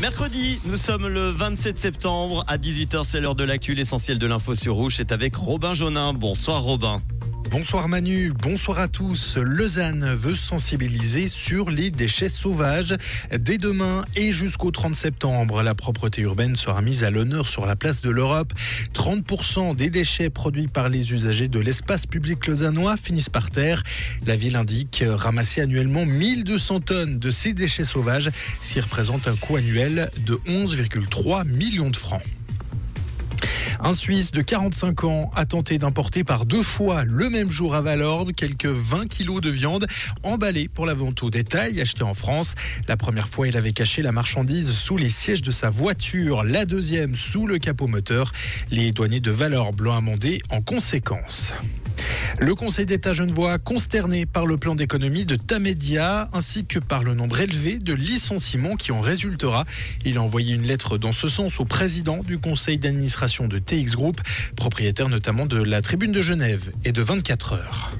Mercredi, nous sommes le 27 septembre à 18h, c'est l'heure de l'actu, l'essentiel de l'info sur Rouge, c'est avec Robin Jonin. Bonsoir Robin. Bonsoir Manu, bonsoir à tous. Lausanne veut sensibiliser sur les déchets sauvages. Dès demain et jusqu'au 30 septembre, la propreté urbaine sera mise à l'honneur sur la place de l'Europe. 30% des déchets produits par les usagers de l'espace public lausannois finissent par terre. La ville indique ramasser annuellement 1200 tonnes de ces déchets sauvages, ce qui représente un coût annuel de 11,3 millions de francs. Un Suisse de 45 ans a tenté d'importer par deux fois le même jour à Valorde quelques 20 kilos de viande emballée pour la vente au détail achetée en France. La première fois, il avait caché la marchandise sous les sièges de sa voiture, la deuxième sous le capot moteur. Les douaniers de Valorde l'ont amendé en conséquence. Le Conseil d'État genevois, consterné par le plan d'économie de Tamedia, ainsi que par le nombre élevé de licenciements qui en résultera. Il a envoyé une lettre dans ce sens au président du conseil d'administration de TX Group, propriétaire notamment de la tribune de Genève et de 24 heures.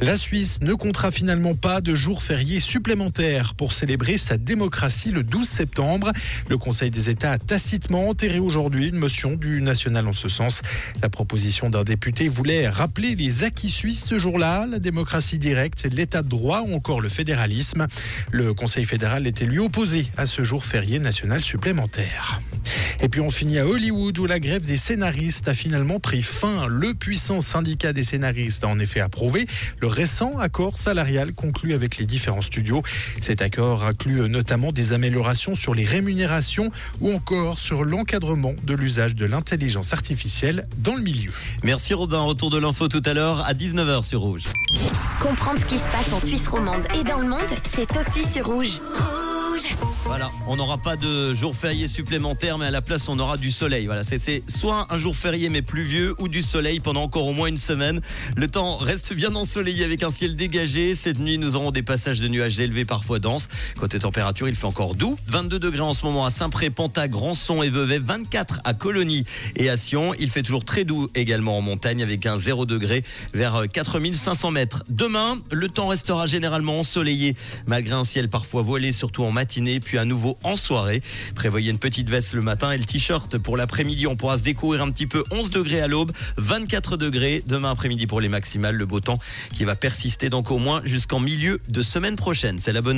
La Suisse ne comptera finalement pas de jours fériés supplémentaires pour célébrer sa démocratie le 12 septembre. Le Conseil des États a tacitement enterré aujourd'hui une motion du national en ce sens. La proposition d'un député voulait rappeler les acquis suisses ce jour-là, la démocratie directe, l'état de droit ou encore le fédéralisme. Le Conseil fédéral était lui opposé à ce jour férié national supplémentaire. Et puis on finit à Hollywood où la grève des scénaristes a finalement pris fin. Le puissant syndicat des scénaristes a en effet approuvé le récent accord salarial conclu avec les différents studios. Cet accord inclut notamment des améliorations sur les rémunérations ou encore sur l'encadrement de l'usage de l'intelligence artificielle dans le milieu. Merci Robin, retour de l'info tout à l'heure à 19h sur Rouge. Comprendre ce qui se passe en Suisse romande et dans le monde, c'est aussi sur Rouge. Voilà, on n'aura pas de jour férié supplémentaire, mais à la place, on aura du soleil. Voilà, c'est soit un jour férié mais pluvieux ou du soleil pendant encore au moins une semaine. Le temps reste bien ensoleillé avec un ciel dégagé. Cette nuit, nous aurons des passages de nuages élevés, parfois denses. Côté température, il fait encore doux. 22 degrés en ce moment à Saint-Pré, Ponta, Grandson et Vevey. 24 à Colonie et à Sion. Il fait toujours très doux également en montagne avec un 0 degré vers 4500 mètres. Demain, le temps restera généralement ensoleillé malgré un ciel parfois voilé, surtout en matinée, à nouveau en soirée. Prévoyez une petite veste le matin et le t-shirt pour l'après-midi. On pourra se découvrir un petit peu 11 degrés à l'aube, 24 degrés demain après-midi pour les maximales. Le beau temps qui va persister donc au moins jusqu'en milieu de semaine prochaine. C'est la bonne